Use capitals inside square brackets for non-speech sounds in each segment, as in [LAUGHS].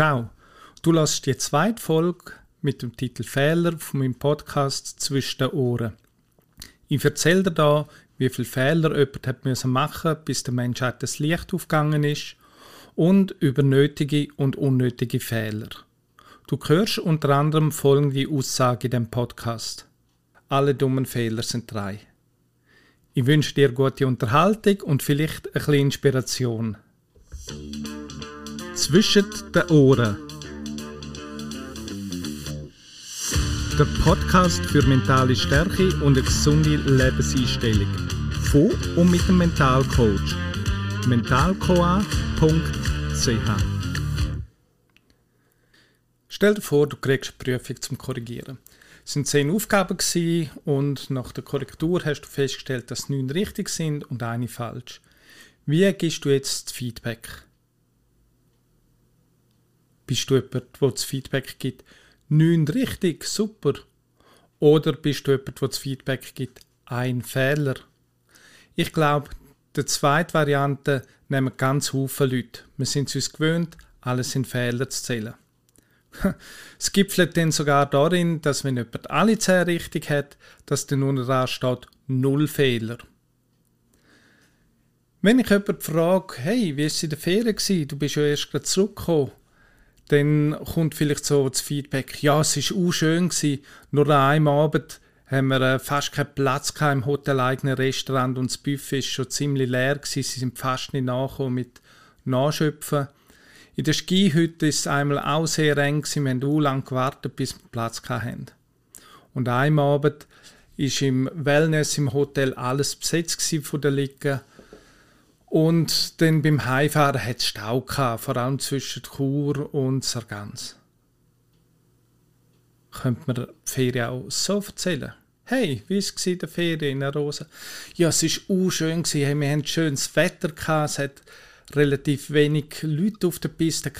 Ciao. Du lässt die zweite Folge mit dem Titel Fehler von meinem Podcast zwischen den Ohren. Ich erzähle dir da, wie viele Fehler jemand hat müssen machen bis der Menschheit das Licht aufgegangen ist und über nötige und unnötige Fehler. Du hörst unter anderem folgende Aussage in dem Podcast. Alle dummen Fehler sind drei. Ich wünsche dir gute Unterhaltung und vielleicht ein bisschen Inspiration. Zwischen den Ohren. Der Podcast für mentale Stärke und eine gesunde Lebenseinstellung. Von und mit dem Mentalcoach. mentalcoa.ch Stell dir vor, du kriegst eine Prüfung zum Korrigieren. Es sind zehn Aufgaben und nach der Korrektur hast du festgestellt, dass neun richtig sind und eine falsch. Wie gibst du jetzt das Feedback? Bist du jemand, der das Feedback gibt, neun richtig, super? Oder bist du jemand, der das Feedback gibt, ein Fehler? Ich glaube, die zweite Variante nehmen ganz viele Leute. Wir sind es uns gewöhnt, alles in Fehler zu zählen. [LAUGHS] Es gipfelt dann sogar darin, dass wenn jemand alle zehn richtig hat, dass dann unten dran steht, null Fehler. Wenn ich jemanden frage, hey, wie war es in der Ferien? Du bist ja erst gerade zurückgekommen. Dann kommt vielleicht so das Feedback, ja, es war auch schön, gewesen. nur an einem Abend haben wir äh, fast keinen Platz im hoteleigenen Restaurant und das Buffet war schon ziemlich leer. Gewesen. Sie sind fast nicht nachgekommen mit Nachschöpfen. In der Skihütte ist es einmal auch sehr eng, gewesen. wir haben auch lange gewartet, bis wir Platz hatten. Und am Abend ist im Wellness im Hotel alles besetzt von der Liege. Und dann beim Heimfahren hat es Stau gehabt, vor allem zwischen Chur und Sargans. Könnte man die Ferien auch so erzählen? Hey, wie war es in Ferien in der Rosa? Ja, es war auch schön. Wir hatten schönes Wetter. Es hat relativ wenig Leute auf der Piste.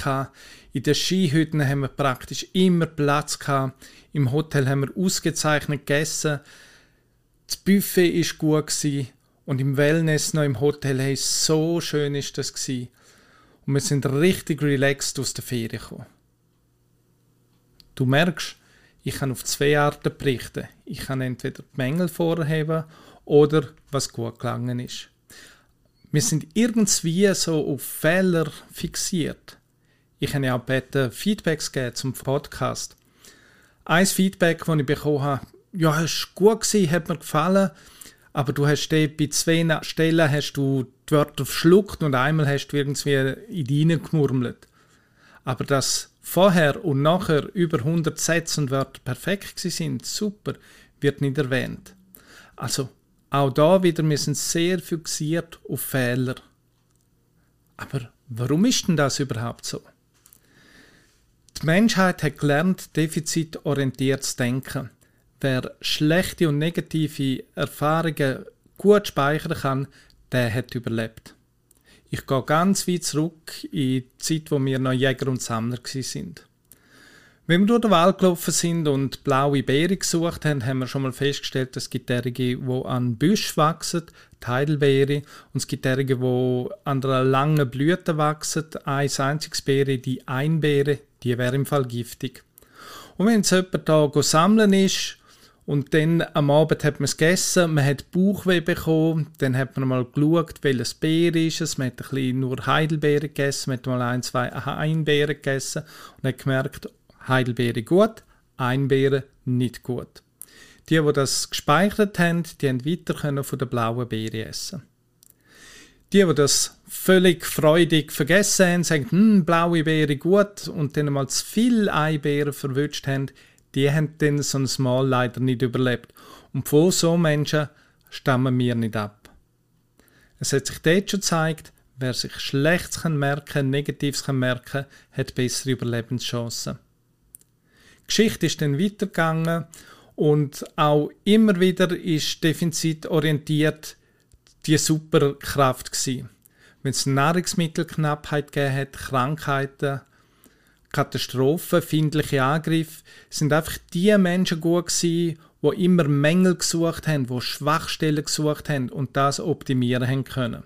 In den Skihütten haben wir praktisch immer Platz gehabt. Im Hotel haben wir ausgezeichnet gegessen. Das Buffet ist gut. Und im Wellness noch im Hotel hey, so schön ist das gewesen. Und wir sind richtig relaxed aus der Ferien gekommen. Du merkst, ich kann auf zwei Arten berichten. Ich kann entweder die Mängel vorheben oder was gut gegangen ist wir sind irgendwie so auf Fehler fixiert. Ich habe ja auch gebeten, Feedbacks geben zum Podcast. Ein Feedback, das ich bekommen habe, ja, es war gut hat mir gefallen, aber du hast bei zwei Stellen hast du die Wörter verschluckt und einmal hast du irgendwie in die gemurmelt. Aber dass vorher und nachher über 100 Sätze und Wörter perfekt sind, super, wird nicht erwähnt. Also auch da wieder, wir sind sehr fixiert auf Fehler. Aber warum ist denn das überhaupt so? Die Menschheit hat gelernt, defizitorientiert zu denken. Wer schlechte und negative Erfahrungen gut speichern kann, der hat überlebt. Ich gehe ganz weit zurück in die Zeit, wo wir noch Jäger und Sammler sind. Wenn wir durch den Wald gelaufen sind und blaue Beeren gesucht haben, haben wir schon mal festgestellt, dass es gibt derige, die an Büsch wachsen, die Heidelbeere, und es gibt derige, die an einer langen Blüte wachsen, ein einziges Beere, die Einbeere, die wäre im Fall giftig. Und wenn jetzt jemand da sammeln ist und dann am Abend hat man es gegessen, man hat Bauchweh bekommen, dann hat man mal geschaut, welches Beer ist es, man hat ein bisschen nur Heidelbeere gegessen, man hat mal ein, zwei Einbeeren gegessen und hat gemerkt, Heidelbeere gut, Einbeere nicht gut. Die, die das gespeichert haben, die haben weiter können von der blauen Beere essen. Die, die das völlig freudig vergessen haben, sagen, hm, blaue Beere gut und dann mal zu viel Eibeeren verwünscht haben, die haben dann so ein Mal leider nicht überlebt. Und von so Menschen stammen wir nicht ab. Es hat sich dort schon gezeigt, wer sich Schlechtes merken Negatives merken hat bessere Überlebenschancen. Geschichte ist dann weitergegangen und auch immer wieder ist defizitorientiert die Superkraft gewesen. Wenn es Nahrungsmittelknappheit gegeben hat, Krankheiten, Katastrophen, findliche Angriffe, sind einfach die Menschen gut gewesen, die immer Mängel gesucht haben, die Schwachstellen gesucht haben und das optimieren haben können.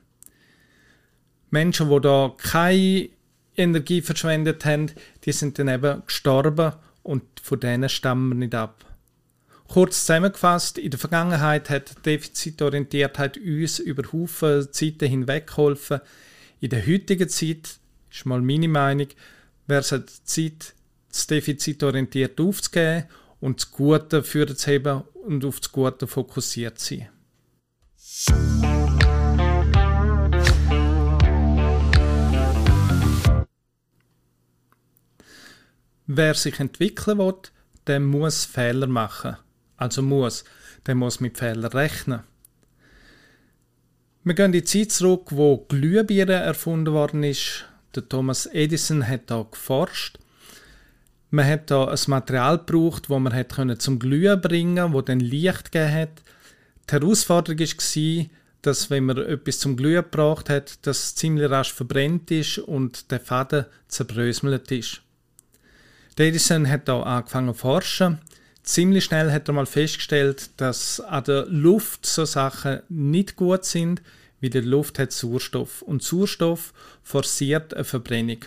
Menschen, die da keine Energie verschwendet haben, die sind dann eben gestorben und von denen stammen wir nicht ab. Kurz zusammengefasst, in der Vergangenheit hat Defizitorientiertheit uns über Haufen Zeiten hinweg geholfen. In der heutigen Zeit, ist mal meine Meinung, wäre es halt Zeit, das defizitorientiert aufzugeben und das Gute für zu haben und auf das Gute fokussiert zu sein. Wer sich entwickeln will, der muss Fehler machen. Also muss, der muss mit Fehlern rechnen. Wir gehen in die Zeit zurück, wo Glühbirne erfunden worden ist. Der Thomas Edison hat da geforscht. Man hat da ein Material gebraucht, wo man hat zum Glühen bringen, wo dann Licht gegeben hat. Die Herausforderung war, dass wenn man etwas zum Glühen gebracht hat, das ziemlich rasch verbrennt ist und der Faden zerbröselt ist. Edison hat da angefangen zu forschen. Ziemlich schnell hat er mal festgestellt, dass an der Luft so Sachen nicht gut sind, wie die Luft hat Sauerstoff und Sauerstoff forciert eine Verbrennung.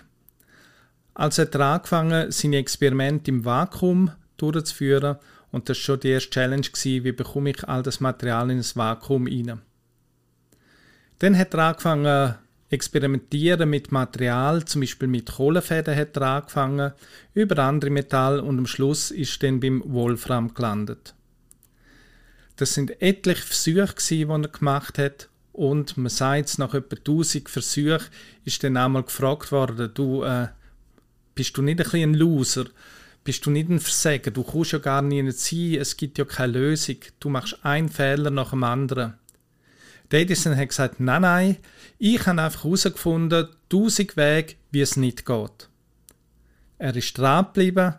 Also hat er angefangen, seine Experimente im Vakuum durchzuführen und das war schon die erste Challenge, gewesen, wie bekomme ich all das Material in das Vakuum rein. Dann hat er angefangen, Experimentieren mit Material, zum Beispiel mit Kohlefäden hat er angefangen, über andere Metalle und am Schluss ist dann beim Wolfram gelandet. Das sind etliche Versuche, die er gemacht hat und man sagt, nach etwa 1000 Versuchen ist dann einmal gefragt worden, du, äh, bist du nicht ein, bisschen ein Loser? Bist du nicht ein Versager? Du kommst ja gar nicht sein, es gibt ja keine Lösung. Du machst einen Fehler nach dem anderen. Edison hat gesagt, nein, nein, ich habe einfach herausgefunden, tausend Wege, wie es nicht geht. Er ist dran geblieben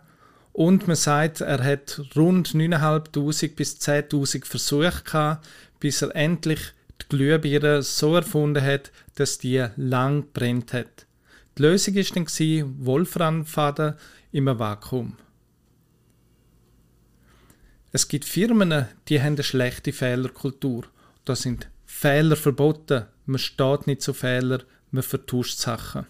und man sagt, er hat rund 9'500 bis 10'000 Versuche gehabt, bis er endlich die Glühbirne so erfunden hat, dass die lang brennt hat. Die Lösung war dann Wolframfaden im Vakuum. Es gibt Firmen, die haben eine schlechte Fehlerkultur. Das sind Fehler verboten. Man steht nicht zu Fehlern, man vertuscht Sachen.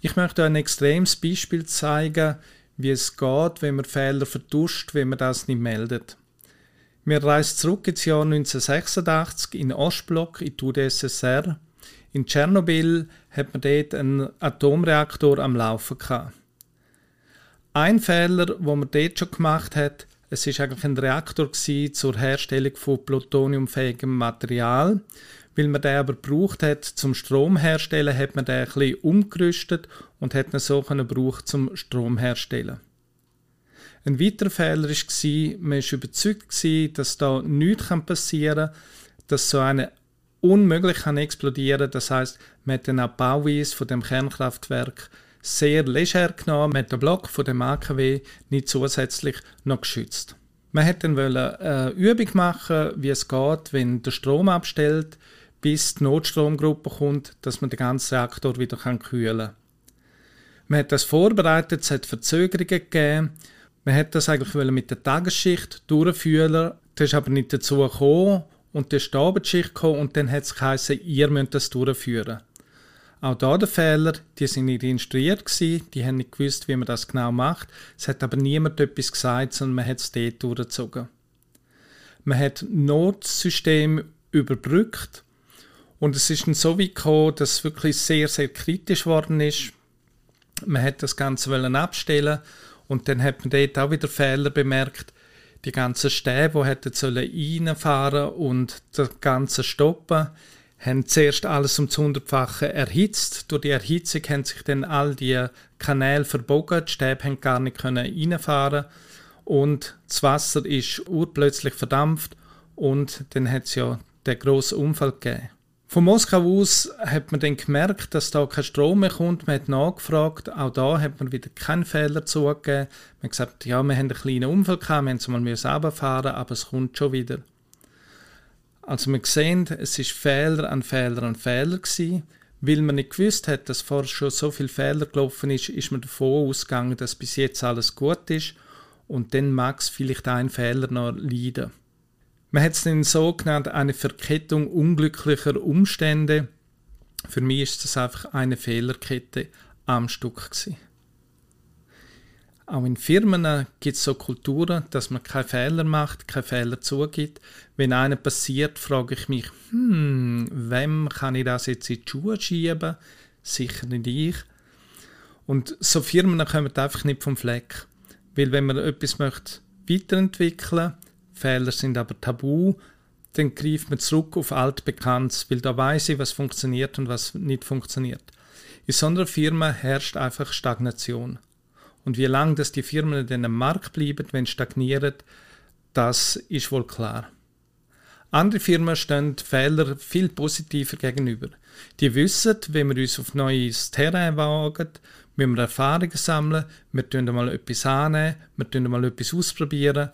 Ich möchte ein extremes Beispiel zeigen, wie es geht, wenn man Fehler vertuscht, wenn man das nicht meldet. Wir reisen zurück ins Jahr 1986 in Ostblock in die UdSSR. In Tschernobyl hat man dort einen Atomreaktor am Laufen gehabt. Ein Fehler, wo man dort schon gemacht hat, es ist eigentlich ein Reaktor zur Herstellung von plutoniumfähigem Material. Weil man den aber gebraucht hat zum Strom herstellen, hat man den ein bisschen umgerüstet und hat ihn so gebraucht zum Strom herstellen. Ein weiterer Fehler war, man war überzeugt, dass da nichts passieren kann, dass so eine unmöglich kann explodieren Das heißt, man hat den Bauweise von dem Kernkraftwerk sehr leger genommen, man hat den Block von dem AKW nicht zusätzlich noch geschützt. Man hätte dann eine äh, Übung machen, wie es geht, wenn der Strom abstellt, bis die Notstromgruppe kommt, dass man den ganzen Reaktor wieder kühlen kann. Man hat das vorbereitet, es hat Verzögerungen gegeben. Man hätte das eigentlich mit der Tagesschicht durchführen, das ist aber nicht dazu gekommen und dann ist die Abendschicht und dann hat es geheißen, ihr müsst das durchführen. Auch da der Fehler, die sind nicht instruiert gewesen, die haben nicht gewusst, wie man das genau macht. Es hat aber niemand etwas gesagt, sondern man hat es dort durchgezogen. Man hat Notsystem überbrückt und es ist dann so weit gekommen, dass es wirklich sehr, sehr kritisch geworden ist. Man hat das Ganze abstellen und dann hat man dort auch wieder Fehler bemerkt. Die ganzen Stäbe, die hätten reinfahren und das Ganze stoppen haben zuerst alles um das Hundertfache erhitzt. Durch die Erhitzung haben sich dann all die Kanäle verbogen, die Stäbe haben gar nicht reinfahren und das Wasser ist urplötzlich verdampft und dann hat es ja den grossen Unfall gegeben. Von Moskau aus hat man dann gemerkt, dass da kein Strom mehr kommt. Man hat nachgefragt, auch da hat man wieder keinen Fehler zugegeben. Man hat gesagt, ja, wir haben einen kleinen Unfall gehabt, wir mussten mal runterfahren, aber es kommt schon wieder. Also wir sehen, es ist Fehler an Fehler an Fehler gewesen. Weil man nicht gewusst hat, dass vorher schon so viel Fehler gelaufen ist, ist man davon ausgegangen, dass bis jetzt alles gut ist und dann mag es vielleicht ein Fehler noch leiden. Man hat es dann so genannt, eine Verkettung unglücklicher Umstände. Für mich ist das einfach eine Fehlerkette am Stück gewesen. Auch in Firmen gibt es so Kulturen, dass man keine Fehler macht, keine Fehler zugibt. Wenn einer passiert, frage ich mich, hm, wem kann ich das jetzt in die Schuhe schieben? Sicher nicht ich. Und so Firmen kommen einfach nicht vom Fleck. Weil wenn man etwas möchte weiterentwickeln, Fehler sind aber tabu, dann greift man zurück auf altbekanntes, weil da weiß ich, was funktioniert und was nicht funktioniert. In so einer Firma herrscht einfach Stagnation. Und wie lange dass die Firmen in am Markt bleiben, wenn stagnieren, das ist wohl klar. Andere Firmen stehen Fehler viel positiver gegenüber. Die wissen, wenn wir uns auf neues Terrain wagen, müssen wir Erfahrungen sammeln, wir tun mal etwas annehmen, wir tun mal etwas ausprobieren.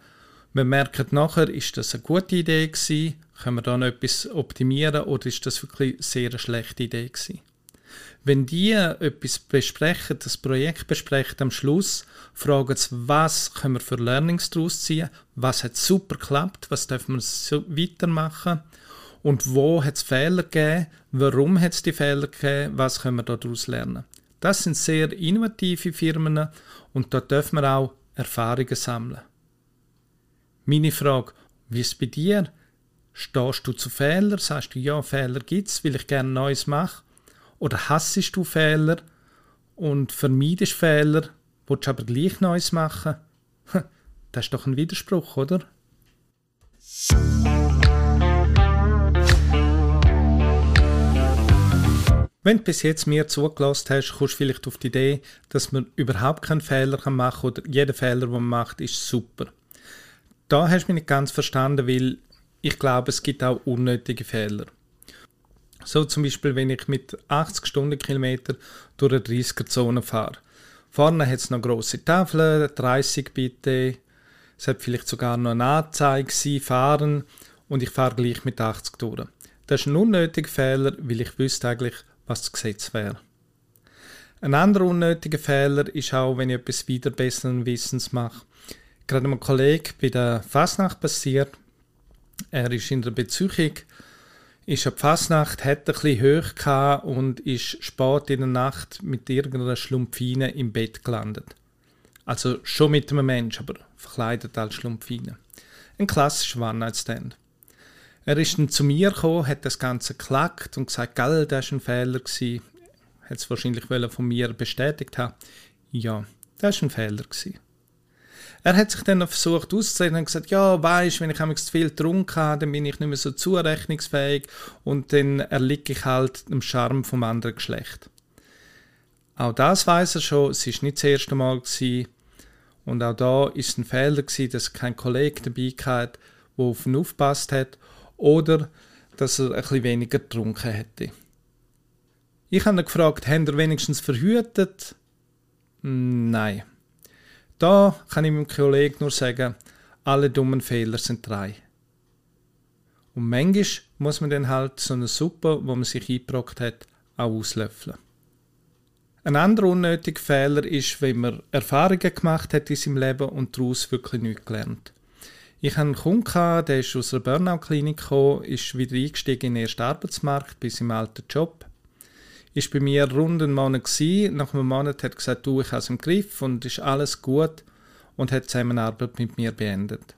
Wir merken nachher, ist das eine gute Idee gewesen, können wir da noch etwas optimieren oder ist das wirklich eine sehr schlechte Idee gewesen. Wenn die etwas besprechen, das Projekt besprechen am Schluss, fragen sie, was können wir für Learnings daraus ziehen, was hat super geklappt, was dürfen wir so weitermachen und wo hat es Fehler gegeben, warum hat es die Fehler gegeben, was können wir daraus lernen. Das sind sehr innovative Firmen und da dürfen wir auch Erfahrungen sammeln. Meine Frage, wie ist es bei dir? Stehst du zu Fehlern? Sagst du, ja, Fehler gibt es, weil ich gerne Neues mache? Oder hassest du Fehler und vermeidest Fehler, willst aber gleich Neues machen? [LAUGHS] Das ist doch ein Widerspruch, oder? Wenn du bis jetzt mir zugelassen hast, kommst du vielleicht auf die Idee, dass man überhaupt keinen Fehler machen kann oder jeder Fehler, den man macht, ist super. Da hast du mich nicht ganz verstanden, weil ich glaube, es gibt auch unnötige Fehler. So zum Beispiel, wenn ich mit 80 Stundenkilometer durch eine 30er-Zone fahre. Vorne hat es noch grosse Tafeln, 30 bitte. Es hat vielleicht sogar noch eine Anzeige, sie fahren und ich fahre gleich mit 80 durch. Das ist ein unnötiger Fehler, weil ich wüsste eigentlich, was das Gesetz wäre. Ein anderer unnötiger Fehler ist auch, wenn ich etwas wieder besseren Wissens mache. Gerade einem Kollegen bei der Fasnacht passiert. Er ist in der Beziehung ist eine Fasnacht, hat ein bisschen hoch gehabt und ist spät in der Nacht mit irgendeiner Schlumpfine im Bett gelandet. Also schon mit einem Mensch, aber verkleidet als Schlumpfine. Ein klassischer One-Night-Stand. Er ist dann zu mir gekommen, hat das Ganze geklackt und gesagt, gell, das war ein Fehler. Gewesen. Hat es wahrscheinlich von mir bestätigt haben. Ja, das war ein Fehler. Gewesen. Er hat sich dann versucht auszuzeichnen und gesagt, ja, weisst, wenn ich zu viel getrunken habe, dann bin ich nicht mehr so zurechnungsfähig und dann erliege ich halt dem Charme vom anderen Geschlecht. Auch das weiß er schon, es ist nicht das erste Mal gewesen. und auch da ist ein Fehler gewesen, dass kein Kollege dabei hatte, der auf ihn aufgepasst hat oder dass er ein bisschen weniger getrunken hätte. Ich habe ihn gefragt, haben er wenigstens verhütet? Nein. Da kann ich meinem Kollegen nur sagen, alle dummen Fehler sind drei. Und manchmal muss man dann halt so eine Suppe, wo man sich eingebrockt hat, auch auslöffeln. Ein anderer unnötiger Fehler ist, wenn man Erfahrungen gemacht hat in seinem Leben und daraus wirklich nichts gelernt. Ich hatte einen Kunden, der ist aus einer Burnout-Klinik gekommen, ist wieder eingestiegen in den ersten Arbeitsmarkt, bis im alten Job ist bei mir rund einen Monat gewesen. Nach einem Monat hat er gesagt, du, ich habe es im Griff und ist alles gut und hat die Zusammenarbeit mit mir beendet.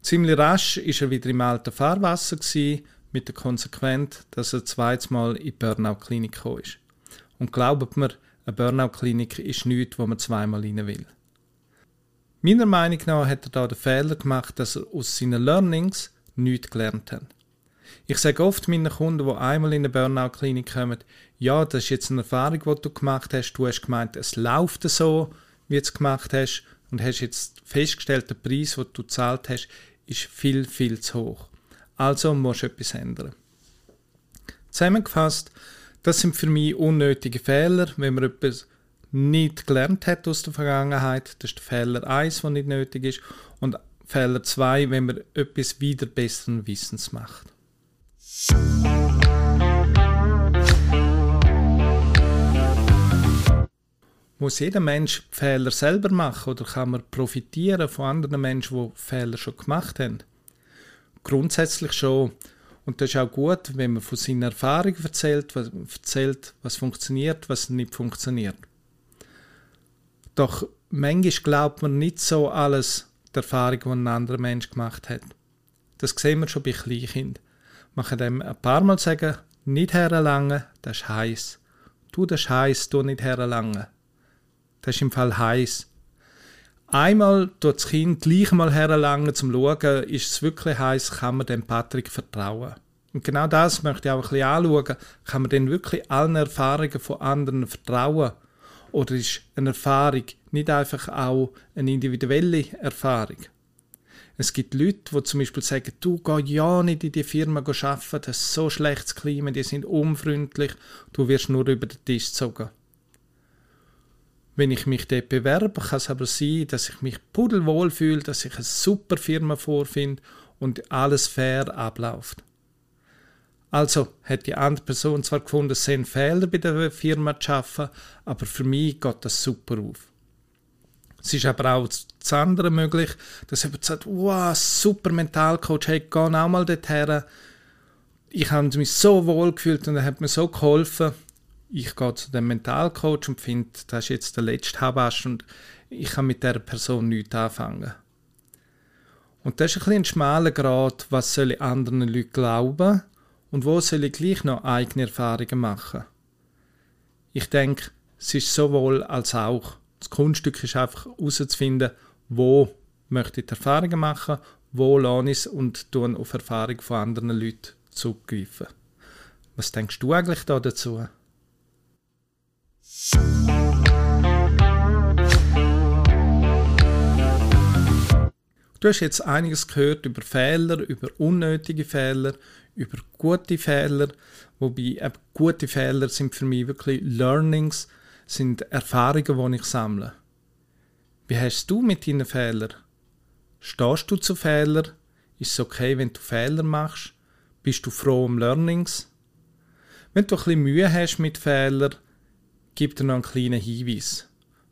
Ziemlich rasch ist er wieder im alten Fahrwasser gewesen, mit der Konsequenz, dass er zweites Mal in die Burnout-Klinik gekommen ist. Und glaubt mir, eine Burnout-Klinik ist nichts, wo man zweimal rein will. Meiner Meinung nach hat er da den Fehler gemacht, dass er aus seinen Learnings nichts gelernt hat. Ich sage oft meinen Kunden, die einmal in eine Burnout-Klinik kommen, ja, das ist jetzt eine Erfahrung, die du gemacht hast. Du hast gemeint, es läuft so, wie du es gemacht hast und hast jetzt festgestellt, der Preis, den du gezahlt hast, ist viel, viel zu hoch. Also musst du etwas ändern. Zusammengefasst, das sind für mich unnötige Fehler, wenn man etwas nicht gelernt hat aus der Vergangenheit. Das ist der Fehler 1, der nicht nötig ist. Und Fehler 2, wenn man etwas wieder besseren Wissens macht. Muss jeder Mensch Fehler selber machen oder kann man profitieren von anderen Menschen, die Fehler schon gemacht haben? Grundsätzlich schon. Und das ist auch gut, wenn man von seinen Erfahrungen erzählt, was, erzählt, was funktioniert, was nicht funktioniert. Doch manchmal glaubt man nicht so alles der Erfahrung, die ein anderer Mensch gemacht hat. Das sehen wir schon bei Kleinkindern. Man kann dem ein paar Mal sagen, nicht herlangen, das ist heiß. Du, das heiß, du nicht herlangen. Das ist im Fall heiß. Einmal tut das Kind gleich mal herlangen, zum schauen, ist es wirklich heiß, kann man dem Patrick vertrauen. Und genau das möchte ich auch ein bisschen anschauen. Kann man denn wirklich allen Erfahrungen von anderen vertrauen? Oder ist eine Erfahrung nicht einfach auch eine individuelle Erfahrung? Es gibt Leute, die zum Beispiel sagen, du geh ja nicht in die Firma arbeiten, das ist so schlechtes Klima, die sind unfreundlich, du wirst nur über den Tisch gezogen. Wenn ich mich dort bewerbe, kann es aber sein, dass ich mich pudelwohl fühle, dass ich eine super Firma vorfinde und alles fair abläuft. Also hat die andere Person zwar gefunden, es sind Fehler bei der Firma zu arbeiten, aber für mich geht das super auf. Es ist aber auch das andere möglich, dass jemand sagt, wow, super Mentalcoach, hey, geh auch mal dorthin. Ich habe mich so wohl gefühlt und er hat mir so geholfen. Ich gehe zu dem Mentalcoach und finde, das ist jetzt der letzte Habasch und ich kann mit der Person nichts anfangen. Und das ist ein, bisschen ein schmaler Grad, was soll ich anderen Leuten glauben und wo soll ich gleich noch eigene Erfahrungen machen. Ich denke, es ist sowohl als auch. Das Kunststück ist einfach herauszufinden, wo möchte ich Erfahrungen machen, wo lerne ich es und tun auf Erfahrung von anderen Leuten zugreifen. Was denkst du eigentlich da dazu? Du hast jetzt einiges gehört über Fehler, über unnötige Fehler, über gute Fehler, wobei gute Fehler sind für mich wirklich Learnings, sind Erfahrungen, die ich sammle. Wie hast du mit deinen Fehlern? Stehst du zu Fehlern? Ist es okay, wenn du Fehler machst? Bist du froh um Learnings? Wenn du ein Mühe hast mit Fehlern, gib dir noch einen kleinen Hinweis.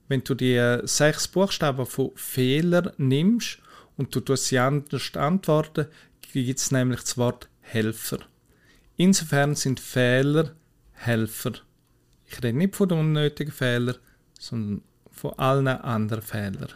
Wenn du die sechs Buchstaben von Fehler nimmst und du sie anders antworten, gibt es nämlich das Wort Helfer. Insofern sind Fehler Helfer. Ich rede nicht von den unnötigen Fehlern, sondern von allen anderen Fehlern.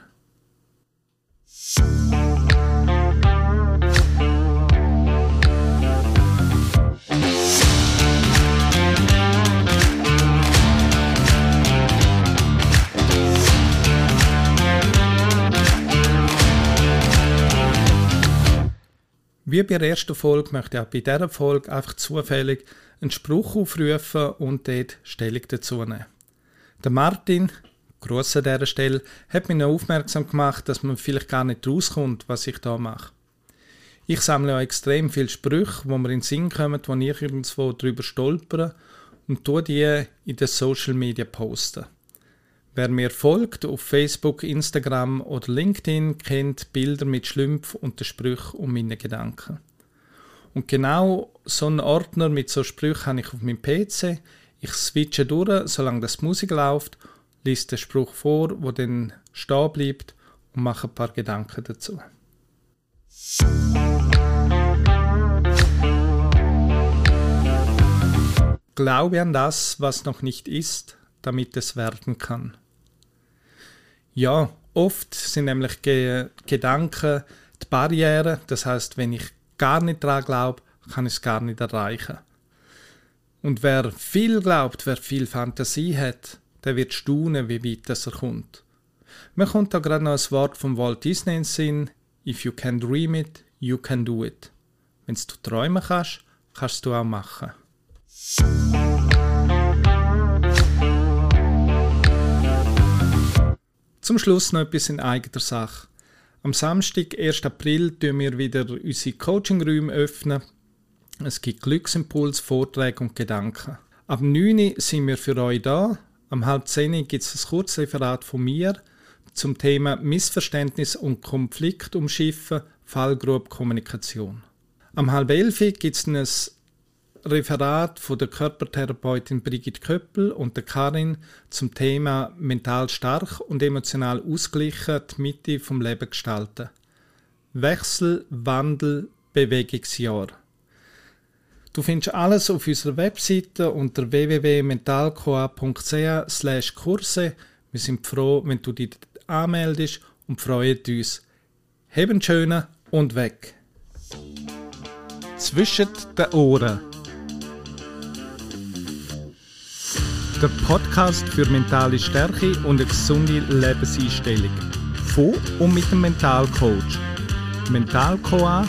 Wie bei der ersten Folge möchte ich auch bei dieser Folge einfach zufällig einen Spruch aufrufen und dort Stellung dazu nehmen. Der Martin, Gruß an dieser Stelle, hat mich noch aufmerksam gemacht, dass man vielleicht gar nicht rauskommt, was ich da mache. Ich sammle auch extrem viele Sprüche, wo mir in den Sinn kommen, wo ich irgendwo drüber stolpere und tue die in den Social Media posten. Wer mir folgt auf Facebook, Instagram oder LinkedIn, kennt Bilder mit Schlümpf und den Sprüchen und meine Gedanken. Und genau so einen Ordner mit so Sprüchen habe ich auf meinem PC. Ich switche durch, solange das Musik läuft, liest den Spruch vor, wo dann stehen bleibt und mache ein paar Gedanken dazu. Glaube an das, was noch nicht ist, damit es werden kann. Ja, oft sind nämlich Ge Gedanken die Barriere. Das heißt, wenn ich gar nicht daran glaube, kann ich es gar nicht erreichen. Und wer viel glaubt, wer viel Fantasie hat, der wird staunen, wie weit das er kommt. Mir kommt da gerade noch ein Wort vom Walt Disney in Sinn: If you can dream it, you can do it. Wenn du träumen kannst, kannst du auch machen. Zum Schluss noch etwas in eigener Sache. Am Samstag, 1. April, öffnen wir wieder unsere Coaching-Räume. öffnen. Es gibt Glücksimpuls, Vorträge und Gedanken. Ab 9 Uhr sind wir für euch da. Am halb 10 Uhr gibt es ein Kurzreferat von mir zum Thema Missverständnis und Konflikt umschiffen, Fallgrube Kommunikation. Am halb 11 Uhr gibt es ein Referat von der Körpertherapeutin Brigitte Köppel und der Karin zum Thema mental stark und emotional ausgeglichen die Mitte vom Leben gestalten. Wechsel, Wandel, Bewegungsjahr. Du findest alles auf unserer Webseite unter www.mentalcoa.ch Kurse. Wir sind froh, wenn du dich anmeldest und freuen uns. Haben schönen und weg. Zwischen den Ohren. Der Podcast für mentale Stärke und eine gesunde Lebenseinstellung. Von und mit dem Mentalcoach. mentalcoa.ch